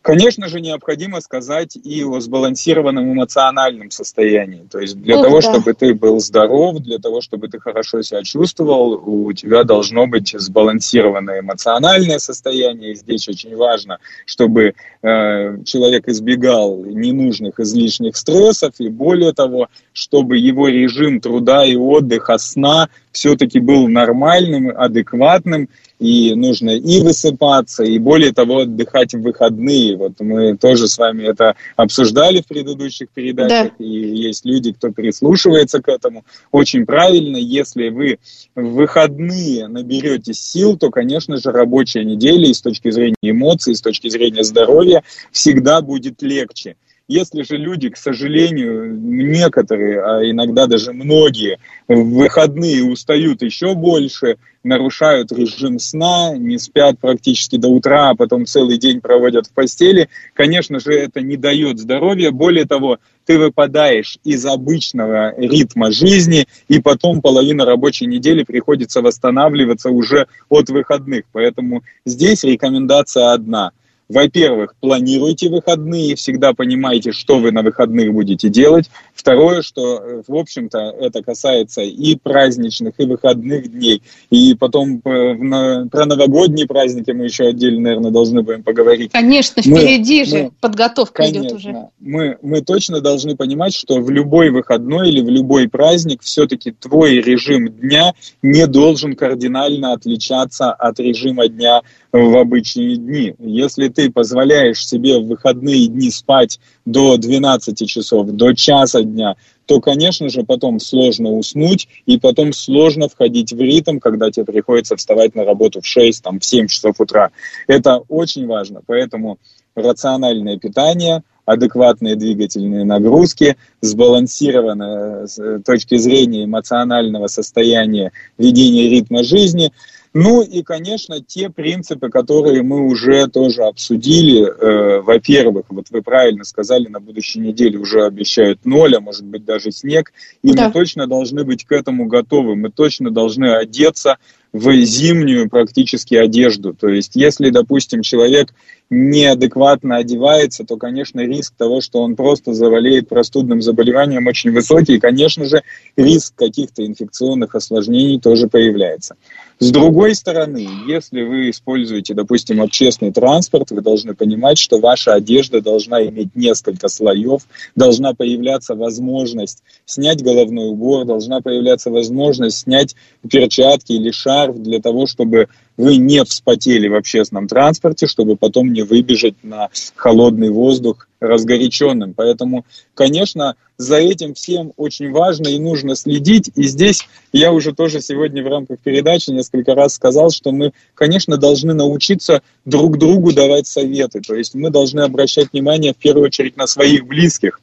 Конечно же, необходимо сказать и о сбалансированном эмоциональном состоянии. То есть для Ох, того, да. чтобы ты был здоров, для того, чтобы ты хорошо себя чувствовал, у тебя должно быть сбалансированное эмоциональное состояние. И здесь очень важно, чтобы э, человек избегал ненужных излишних стрессов, и более того, чтобы его режим труда и отдыха, сна все-таки был нормальным, адекватным, и нужно и высыпаться, и более того, отдыхать в выходные. Вот мы тоже с вами это обсуждали в предыдущих передачах, да. и есть люди, кто прислушивается к этому. Очень правильно, если вы в выходные наберете сил, то, конечно же, рабочая неделя и с точки зрения эмоций, и с точки зрения здоровья всегда будет легче. Если же люди, к сожалению, некоторые, а иногда даже многие, в выходные устают еще больше, нарушают режим сна, не спят практически до утра, а потом целый день проводят в постели, конечно же, это не дает здоровья. Более того, ты выпадаешь из обычного ритма жизни, и потом половина рабочей недели приходится восстанавливаться уже от выходных. Поэтому здесь рекомендация одна – во-первых, планируйте выходные, всегда понимайте, что вы на выходных будете делать. Второе, что, в общем-то, это касается и праздничных, и выходных дней, и потом на, про новогодние праздники мы еще отдельно, наверное, должны будем поговорить. Конечно, впереди мы, же мы, подготовка конечно, идет уже. Мы, мы точно должны понимать, что в любой выходной или в любой праздник все-таки твой режим дня не должен кардинально отличаться от режима дня в обычные дни. Если ты позволяешь себе в выходные дни спать до 12 часов, до часа дня, то, конечно же, потом сложно уснуть, и потом сложно входить в ритм, когда тебе приходится вставать на работу в 6, там, в 7 часов утра. Это очень важно, поэтому рациональное питание, адекватные двигательные нагрузки, сбалансированное с точки зрения эмоционального состояния ведения ритма жизни – ну и, конечно, те принципы, которые мы уже тоже обсудили. Э, во-первых, вот вы правильно сказали, на будущей неделе уже обещают ноль, а может быть даже снег. И да. мы точно должны быть к этому готовы. Мы точно должны одеться в зимнюю практически одежду. То есть, если, допустим, человек неадекватно одевается, то, конечно, риск того, что он просто заболеет простудным заболеванием, очень высокий. И, конечно же, риск каких-то инфекционных осложнений тоже появляется. С другой стороны, если вы используете, допустим, общественный транспорт, вы должны понимать, что ваша одежда должна иметь несколько слоев, должна появляться возможность снять головной убор, должна появляться возможность снять перчатки или шарф для того, чтобы вы не вспотели в общественном транспорте, чтобы потом не выбежать на холодный воздух разгоряченным. Поэтому, конечно, за этим всем очень важно и нужно следить. И здесь я уже тоже сегодня в рамках передачи несколько раз сказал, что мы, конечно, должны научиться друг другу давать советы. То есть мы должны обращать внимание в первую очередь на своих близких,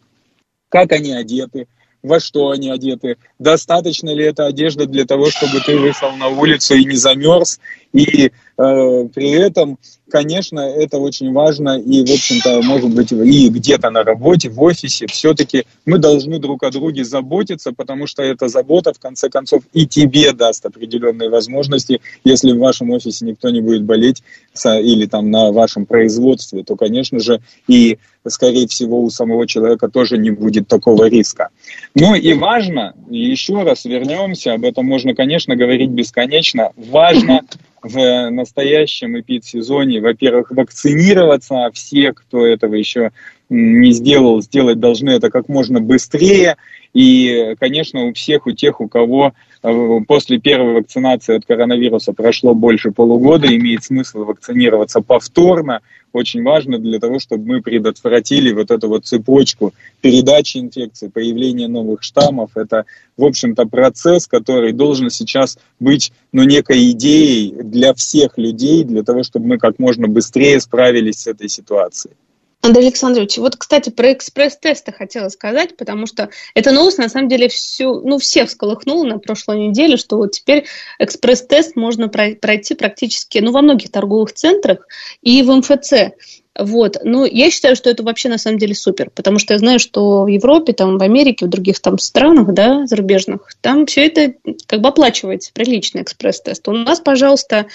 как они одеты, во что они одеты, достаточно ли эта одежда для того, чтобы ты вышел на улицу и не замерз, и при этом, конечно, это очень важно, и, в общем-то, может быть, и где-то на работе, в офисе, все-таки мы должны друг о друге заботиться, потому что эта забота, в конце концов, и тебе даст определенные возможности, если в вашем офисе никто не будет болеть или там на вашем производстве, то, конечно же, и скорее всего, у самого человека тоже не будет такого риска. Ну и важно, еще раз вернемся, об этом можно, конечно, говорить бесконечно, важно в настоящем эпид-сезоне, во-первых, вакцинироваться, а все, кто этого еще не сделал, сделать должны это как можно быстрее. И, конечно, у всех, у тех, у кого э, после первой вакцинации от коронавируса прошло больше полугода, имеет смысл вакцинироваться повторно. Очень важно для того, чтобы мы предотвратили вот эту вот цепочку передачи инфекции, появления новых штаммов. Это, в общем-то, процесс, который должен сейчас быть ну, некой идеей для всех людей, для того, чтобы мы как можно быстрее справились с этой ситуацией. Андрей Александрович, вот, кстати, про экспресс-тесты хотела сказать, потому что эта новость, на самом деле, всю, ну, всех всколыхнула на прошлой неделе, что вот теперь экспресс-тест можно пройти практически, ну, во многих торговых центрах и в МФЦ. Вот. Но я считаю, что это вообще на самом деле супер, потому что я знаю, что в Европе, там, в Америке, в других там странах, да, зарубежных, там все это как бы оплачивается, приличный экспресс-тест. У нас, пожалуйста,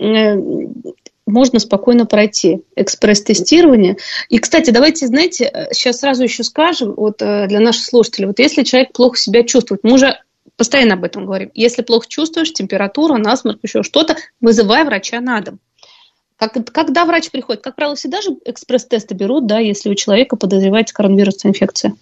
э, можно спокойно пройти экспресс-тестирование. И, кстати, давайте, знаете, сейчас сразу еще скажем вот, э, для наших слушателей, вот если человек плохо себя чувствует, мы уже постоянно об этом говорим, если плохо чувствуешь, температура, насморк, еще что-то, вызывай врача на дом. Как, когда врач приходит? Как правило, всегда же экспресс-тесты берут, да, если у человека подозревается коронавирусная инфекция.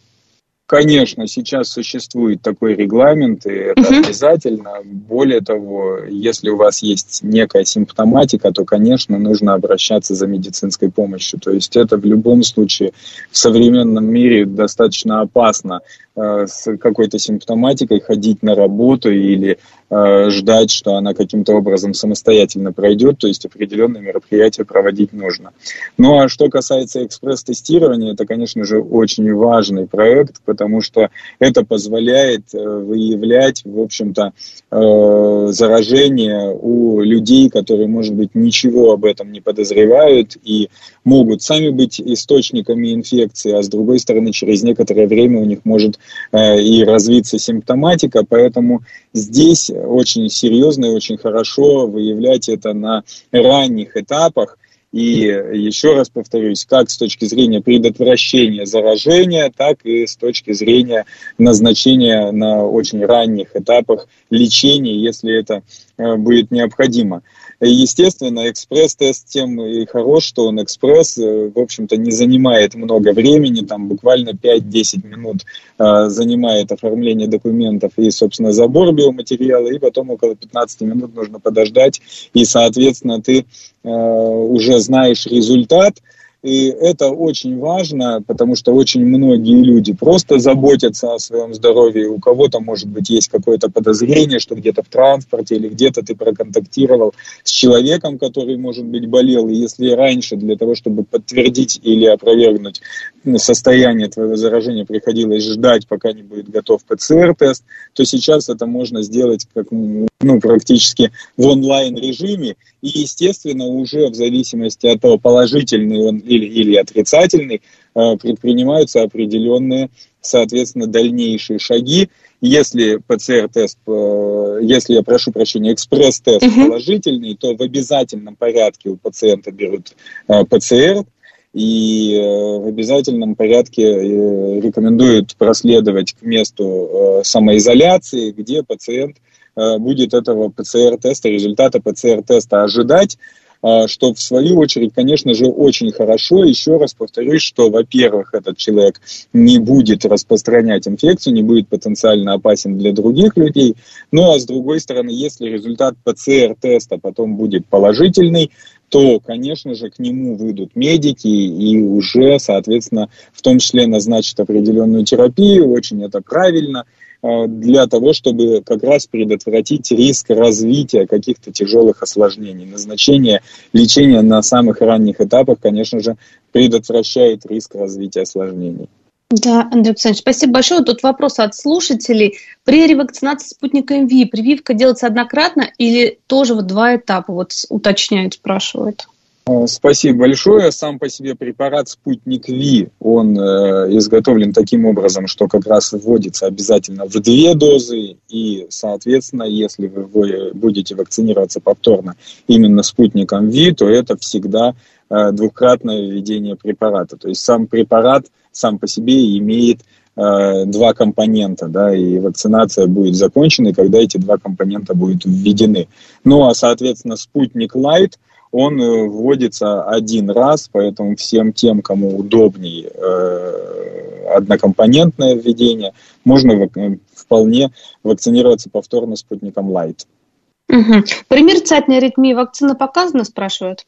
Конечно, сейчас существует такой регламент, и это угу. обязательно. Более того, если у вас есть некая симптоматика, то, конечно, нужно обращаться за медицинской помощью. То есть это в любом случае в современном мире достаточно опасно Э, с какой-то симптоматикой ходить на работу или э, ждать, что она каким-то образом самостоятельно пройдет, то есть определенные мероприятия проводить нужно. Ну а что касается экспресс-тестирования, это, конечно же, очень важный проект, потому что это позволяет э, выявлять, в общем-то, заражение у людей, которые, может быть, ничего об этом не подозревают и могут сами быть источниками инфекции, а с другой стороны, через некоторое время у них может Э, и развиться симптоматика, поэтому здесь очень серьезно и очень хорошо выявлять это на ранних этапах, И еще раз повторюсь, как с точки зрения предотвращения заражения, так и с точки зрения назначения на очень ранних этапах лечения, если это э, будет необходимо. Естественно, экспресс-тест тем и хорош, что он экспресс, э, в общем-то, не занимает много времени, там буквально 5-10 минут э, занимает оформление документов и, собственно, забор биоматериала, и потом около 15 минут нужно подождать, и, соответственно, ты э, уже знаешь результат, и это очень важно, потому что очень многие люди просто заботятся о своем здоровье. У кого-то, может быть, есть какое-то подозрение, что где-то в транспорте или где-то ты проконтактировал с человеком, который, может быть, болел. И если раньше для того, чтобы подтвердить или опровергнуть состояние твоего заражения, приходилось ждать, пока не будет готов ПЦР-тест, то сейчас это можно сделать как, ну, практически в онлайн-режиме. И, естественно, уже в зависимости от того, положительный он или, или отрицательный, э, предпринимаются определенные, соответственно, дальнейшие шаги. Если ПЦР-тест, э, если, я прошу прощения, экспресс-тест uh-huh. положительный, то в обязательном порядке у пациента берут э, ПЦР, и в обязательном порядке рекомендуют проследовать к месту самоизоляции, где пациент будет этого ПЦР-теста, результата ПЦР-теста ожидать, а, что в свою очередь, конечно же, очень хорошо. Еще раз повторюсь, что, во-первых, этот человек не будет распространять инфекцию, не будет потенциально опасен для других людей. Ну а с другой стороны, если результат ПЦР-теста потом будет положительный, то, конечно же, к нему выйдут медики и уже, соответственно, в том числе назначат определенную терапию. Очень это правильно. Э, для того, чтобы как раз предотвратить риск развития каких-то тяжелых осложнений. Назначение лечения на самых ранних этапах, конечно же, предотвращает риск развития осложнений. Да, Андрей Александрович, спасибо большое. Тут вопрос от слушателей. При ревакцинации спутника МВИ прививка делается однократно или тоже в два этапа? Вот уточняют, спрашивают. Э, спасибо большое. Сам по себе препарат «Спутник Ви», он э, изготовлен таким образом, что как раз вводится обязательно в две дозы, и, соответственно, если вы будете вакцинироваться повторно именно «Спутником Ви», то это всегда э, двукратное введение препарата. То есть сам препарат сам по себе имеет э, два компонента, да, и вакцинация будет закончена, когда эти два компонента будут введены. Ну, а, соответственно, «Спутник Лайт» – он э, вводится один раз, поэтому всем тем, кому удобнее э, однокомпонентное введение, можно э, вполне вакцинироваться повторно спутником Light. Угу. При мерцательной аритмии вакцина показана, спрашивают?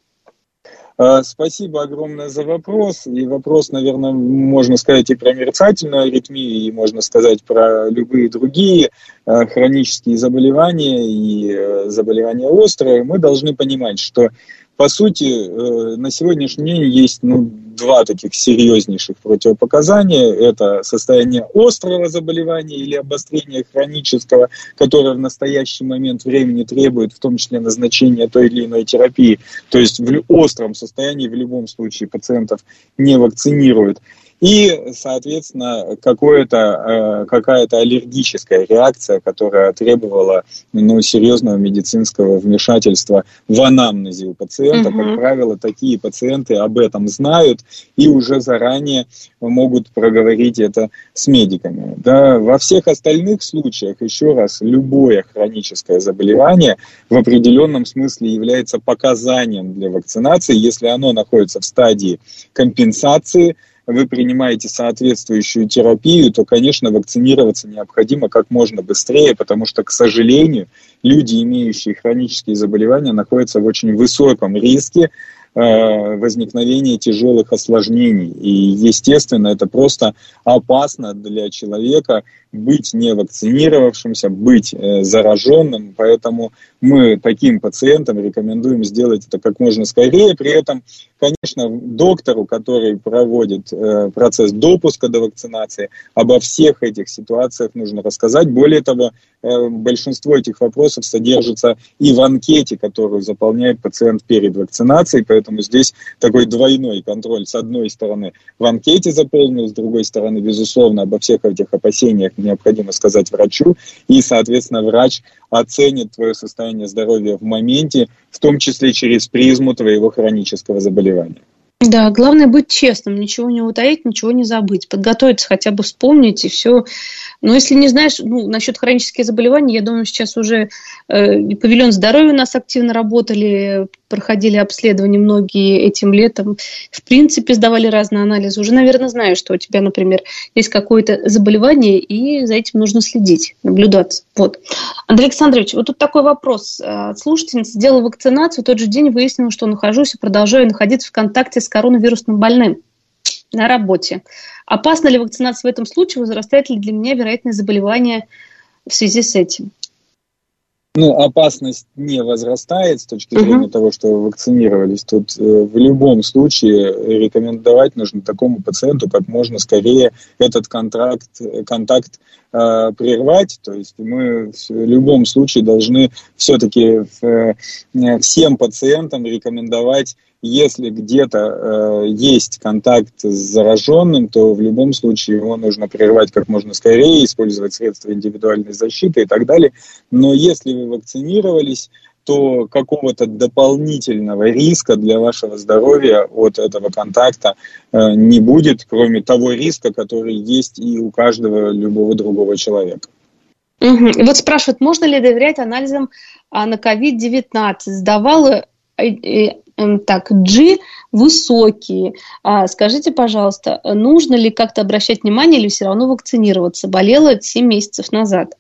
Спасибо огромное за вопрос. И вопрос, наверное, можно сказать и про мерцательную аритмию, и можно сказать про любые другие хронические заболевания и заболевания острые. Мы должны понимать, что по сути, э, на сегодняшний день есть ну, два таких серьезнейших противопоказания. Это состояние острого заболевания или обострения хронического, которое в настоящий момент времени требует в том числе назначения той или иной терапии. То есть в остром состоянии в любом случае пациентов не вакцинируют и, соответственно, какое-то, э, какая-то аллергическая реакция, которая требовала ну, серьезного медицинского вмешательства в анамнезе у пациента. Угу. Как правило, такие пациенты об этом знают и уже заранее могут проговорить это с медиками. Да, во всех остальных случаях, еще раз, любое хроническое заболевание в определенном смысле является показанием для вакцинации, если оно находится в стадии компенсации – вы принимаете соответствующую терапию, то, конечно, вакцинироваться необходимо как можно быстрее, потому что, к сожалению, люди, имеющие хронические заболевания, находятся в очень высоком риске Э, возникновения тяжелых осложнений. И, естественно, это просто опасно для человека быть не вакцинировавшимся, быть э, зараженным. Поэтому мы таким пациентам рекомендуем сделать это как можно скорее. При этом, конечно, доктору, который проводит э, процесс допуска до вакцинации, обо всех этих ситуациях нужно рассказать. Более того, большинство этих вопросов содержится и в анкете, которую заполняет пациент перед вакцинацией. Поэтому поэтому здесь такой двойной контроль. С одной стороны, в анкете заполнил, с другой стороны, безусловно, обо всех этих опасениях необходимо сказать врачу, и, соответственно, врач оценит твое состояние здоровья в моменте, в том числе через призму твоего хронического заболевания. Да, главное быть честным, ничего не утаить, ничего не забыть, подготовиться хотя бы вспомнить и все. Но если не знаешь, ну, насчет хронических заболеваний, я думаю, сейчас уже э, павильон здоровья у нас активно работали, проходили обследования многие этим летом. В принципе, сдавали разные анализы. Уже, наверное, знаю, что у тебя, например, есть какое-то заболевание, и за этим нужно следить, наблюдаться. Вот. Андрей Александрович, вот тут такой вопрос. Э, слушательница сделала вакцинацию, в тот же день выяснила, что нахожусь и продолжаю находиться в контакте с коронавирусным больным на работе. Опасна ли вакцинация в этом случае? Возрастает ли для меня вероятность заболевания в связи с этим? Ну, опасность не возрастает с точки зрения uh-huh. того, что вакцинировались. Тут э, в любом случае рекомендовать нужно такому пациенту как можно скорее этот контракт, контакт э, прервать. То есть мы в любом случае должны все-таки э, всем пациентам рекомендовать если где-то э, есть контакт с зараженным, то в любом случае его нужно прервать как можно скорее, использовать средства индивидуальной защиты и так далее. Но если вы вакцинировались, то какого-то дополнительного риска для вашего здоровья от этого контакта э, не будет, кроме того риска, который есть и у каждого любого другого человека. Угу. Вот спрашивают, можно ли доверять анализам а, на COVID-19? Сдавала э, Эм, так, G высокие. А, скажите, пожалуйста, нужно ли как-то обращать внимание или все равно вакцинироваться? Болела 7 месяцев назад.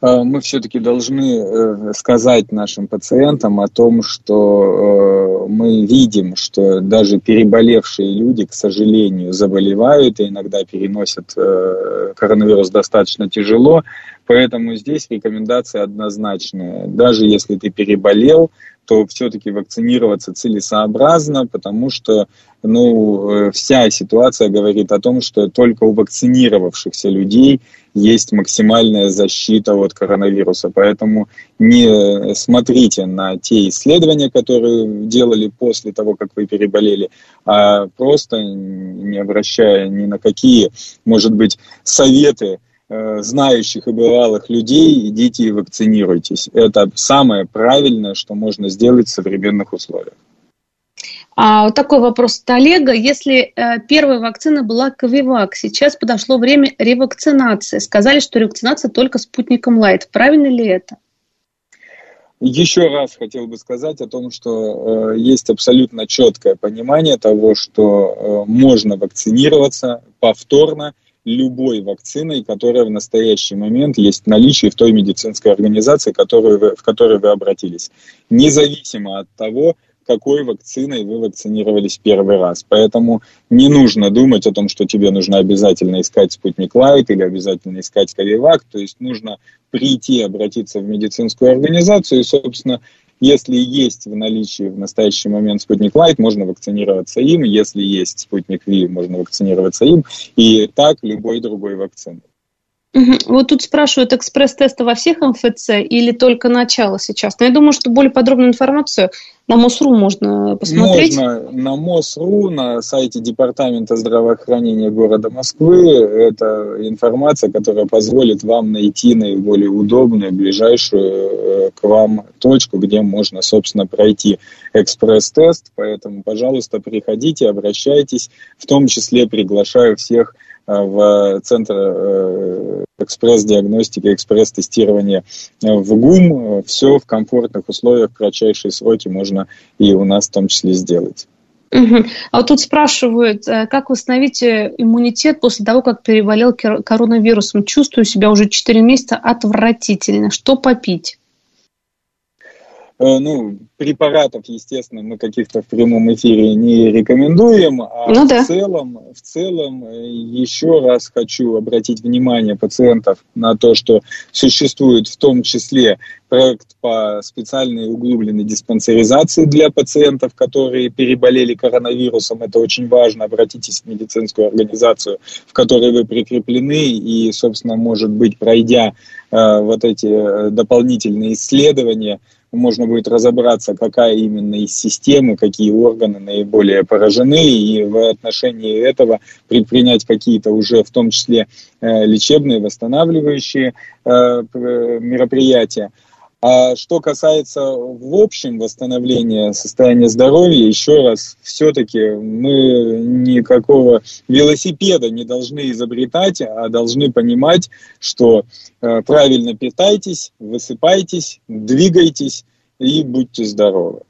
А, мы все-таки должны э, сказать нашим пациентам о том, что э, мы видим, что даже переболевшие люди, к сожалению, заболевают и иногда переносят э, коронавирус достаточно тяжело. Поэтому здесь рекомендация однозначная. Даже если ты переболел, то все-таки вакцинироваться целесообразно, потому что ну, э, вся ситуация говорит о том, что только у вакцинировавшихся людей есть максимальная защита от коронавируса. Поэтому не смотрите на те исследования, которые делали после того, как вы переболели, а просто не обращая ни на какие, может быть, советы знающих и бывалых людей, идите и вакцинируйтесь. Это самое правильное, что можно сделать в современных условиях. А вот такой вопрос от Олега. Если э, первая вакцина была Ковивак, сейчас подошло время ревакцинации. Сказали, что ревакцинация только спутником Лайт. Правильно ли это? Еще раз хотел бы сказать о том, что э, есть абсолютно четкое понимание того, что э, можно вакцинироваться повторно – любой вакциной, которая в настоящий момент есть в наличии в той медицинской организации, которую вы, в которой вы обратились. Независимо от того, какой вакциной вы вакцинировались первый раз. Поэтому не нужно думать о том, что тебе нужно обязательно искать спутник Лайт или обязательно искать Ковивак. То есть нужно прийти, обратиться в медицинскую организацию и, собственно, если есть в наличии в настоящий момент спутник Лайт, можно вакцинироваться им. Если есть спутник V, можно вакцинироваться им. И так любой другой вакциной. Вот тут спрашивают, экспресс-тесты во всех МФЦ или только начало сейчас? Но я думаю, что более подробную информацию на МОСРУ можно посмотреть. Можно на МОСРУ, на сайте Департамента здравоохранения города Москвы. Это информация, которая позволит вам найти наиболее удобную, ближайшую э, к вам точку, где можно, собственно, пройти экспресс-тест. Поэтому, пожалуйста, приходите, обращайтесь. В том числе приглашаю всех в Центр э, экспресс-диагностики, экспресс-тестирования в ГУМ. Все в комфортных условиях, в кратчайшие сроки можно и у нас в том числе сделать. А вот тут спрашивают, э, как восстановить иммунитет после того, как переболел коронавирусом? Чувствую себя уже 4 месяца отвратительно. Что попить? Э, ну, препаратов, естественно, мы каких-то в прямом эфире не рекомендуем, а ну, в, да. целом, в целом э, еще раз хочу обратить внимание пациентов на то, что существует в том числе проект по специальной углубленной диспансеризации для пациентов, которые переболели коронавирусом. Это очень важно. Обратитесь в медицинскую организацию, в которой вы прикреплены, и, собственно, может быть, пройдя э, вот эти э, дополнительные исследования, можно будет разобраться, какая именно из системы, какие органы наиболее поражены, и в отношении этого предпринять какие-то уже, в том числе, э, лечебные, восстанавливающие э, мероприятия. А что касается в общем восстановления состояния здоровья, еще раз, все-таки мы никакого велосипеда не должны изобретать, а должны понимать, что э, правильно питайтесь, высыпайтесь, двигайтесь и будьте здоровы.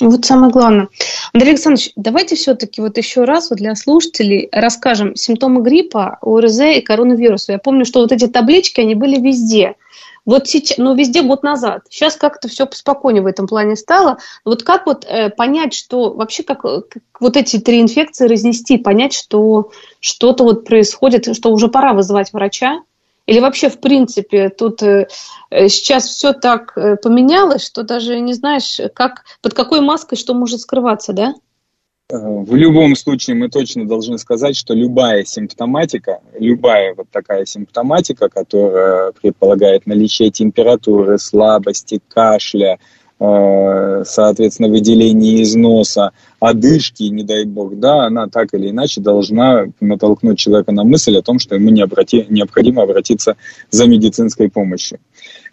Вот самое главное. Андрей Александрович, давайте все-таки вот еще раз вот для слушателей расскажем симптомы гриппа, ОРЗ и коронавируса. Я помню, что вот эти таблички, они были везде. Вот сейчас, ну, везде год назад. Сейчас как-то все поспокойнее в этом плане стало. Вот как вот э, понять, что вообще как, как вот эти три инфекции разнести, понять, что что-то вот происходит, что уже пора вызывать врача? Или вообще, в принципе, тут э, э сейчас все так э, поменялось, что даже не знаешь, как, под какой маской что может скрываться, да? Э, в любом случае мы точно должны сказать, что любая симптоматика, любая вот такая симптоматика, которая предполагает наличие температуры, слабости, кашля, э, соответственно, выделение из носа, одышки, не дай бог, да, она так или иначе должна натолкнуть человека на мысль о том, что ему необходимо обратиться за медицинской помощью.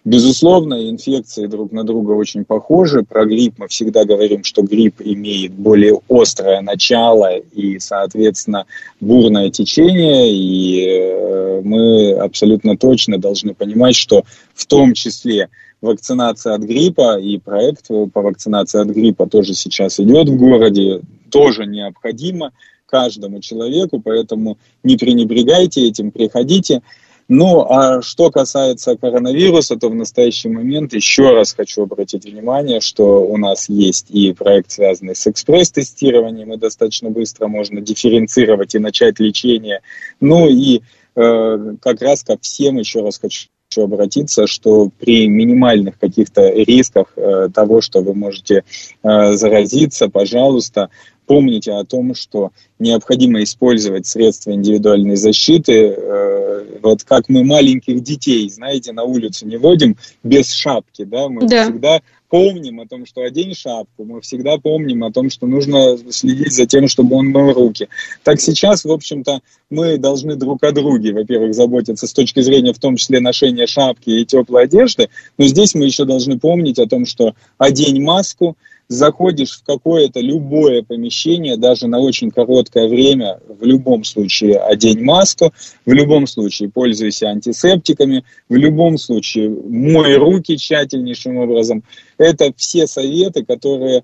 Безусловно, инфекции друг на друга очень похожи. Про грипп мы всегда говорим, что грипп имеет более острое начало и, соответственно, бурное течение. И э, мы абсолютно точно должны понимать, что в том числе вакцинация от гриппа и проект по вакцинации от гриппа тоже сейчас идет в городе, тоже необходимо каждому человеку, поэтому не пренебрегайте этим, приходите. Ну, а что касается коронавируса, то в настоящий момент еще раз хочу обратить внимание, что у нас есть и проект, связанный с экспресс-тестированием, и достаточно быстро можно дифференцировать и начать лечение. Ну и э, как раз ко всем еще раз хочу обратиться, что при минимальных каких-то рисках э, того, что вы можете э, заразиться, пожалуйста, помните о том, что необходимо использовать средства индивидуальной защиты. Э, вот как мы маленьких детей, знаете, на улицу не водим без шапки, да, мы да. всегда помним о том, что одень шапку, мы всегда помним о том, что нужно следить за тем, чтобы он мыл руки. Так сейчас, в общем-то, мы должны друг о друге, во-первых, заботиться с точки зрения в том числе ношения шапки и теплой одежды, но здесь мы еще должны помнить о том, что одень маску, заходишь в какое-то любое помещение, даже на очень короткое время, в любом случае одень маску, в любом случае пользуйся антисептиками, в любом случае мой руки тщательнейшим образом. Это все советы, которые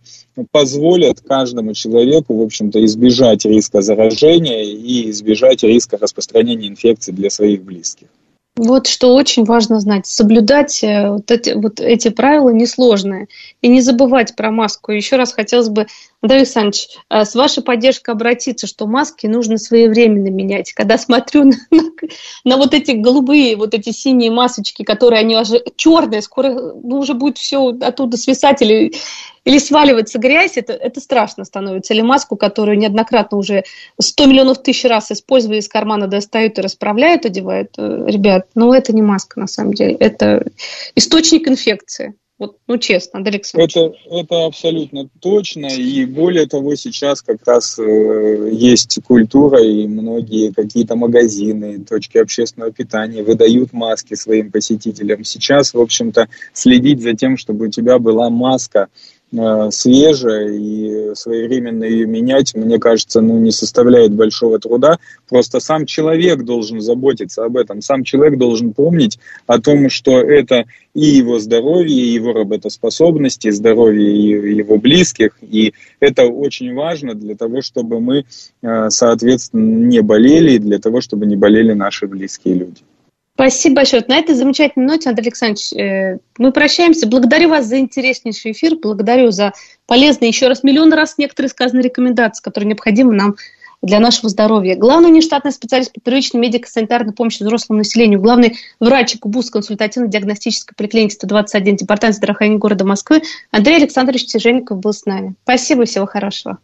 позволят каждому человеку, в общем-то, избежать риска заражения и избежать риска распространения инфекции для своих близких. Вот что очень важно знать. Соблюдать э, вот эти, вот эти правила несложные. И не забывать про маску. Еще раз хотелось бы, Андрей Александрович, э, с вашей поддержкой обратиться, что маски нужно своевременно менять. Когда смотрю на, на, на вот эти голубые, вот эти синие масочки, которые они уже черные, скоро ну, уже будет все оттуда свисать или или сваливается грязь, это, это страшно становится. Или маску, которую неоднократно уже 100 миллионов тысяч раз использовали, из кармана достают и расправляют, одевают. Э, ребят, ну это не маска на самом деле, это источник инфекции. Вот, ну, честно, Андрей Это, это абсолютно точно. И более того, сейчас как раз э, есть культура, и многие какие-то магазины, точки общественного питания выдают маски своим посетителям. Сейчас, в общем-то, следить за тем, чтобы у тебя была маска Э, свежая и своевременно ее менять, мне кажется, ну, не составляет большого труда. Просто сам человек должен заботиться об этом. Сам человек должен помнить о том, что это и его здоровье, и его работоспособности, и здоровье его близких. И это очень важно для того, чтобы мы, э, соответственно, не болели, и для того, чтобы не болели наши близкие люди. Спасибо большое. На этой замечательной ноте, Андрей Александрович, э, мы прощаемся. Благодарю вас за интереснейший эфир, благодарю за полезные, еще раз, миллион раз некоторые сказанные рекомендации, которые необходимы нам для нашего здоровья. Главный нештатный специалист по первичной медико-санитарной помощи взрослому населению, главный врач КУБУС консультативно-диагностической поликлиники 121 Департамент здравоохранения города Москвы Андрей Александрович Тяжельников был с нами. Спасибо, всего хорошего.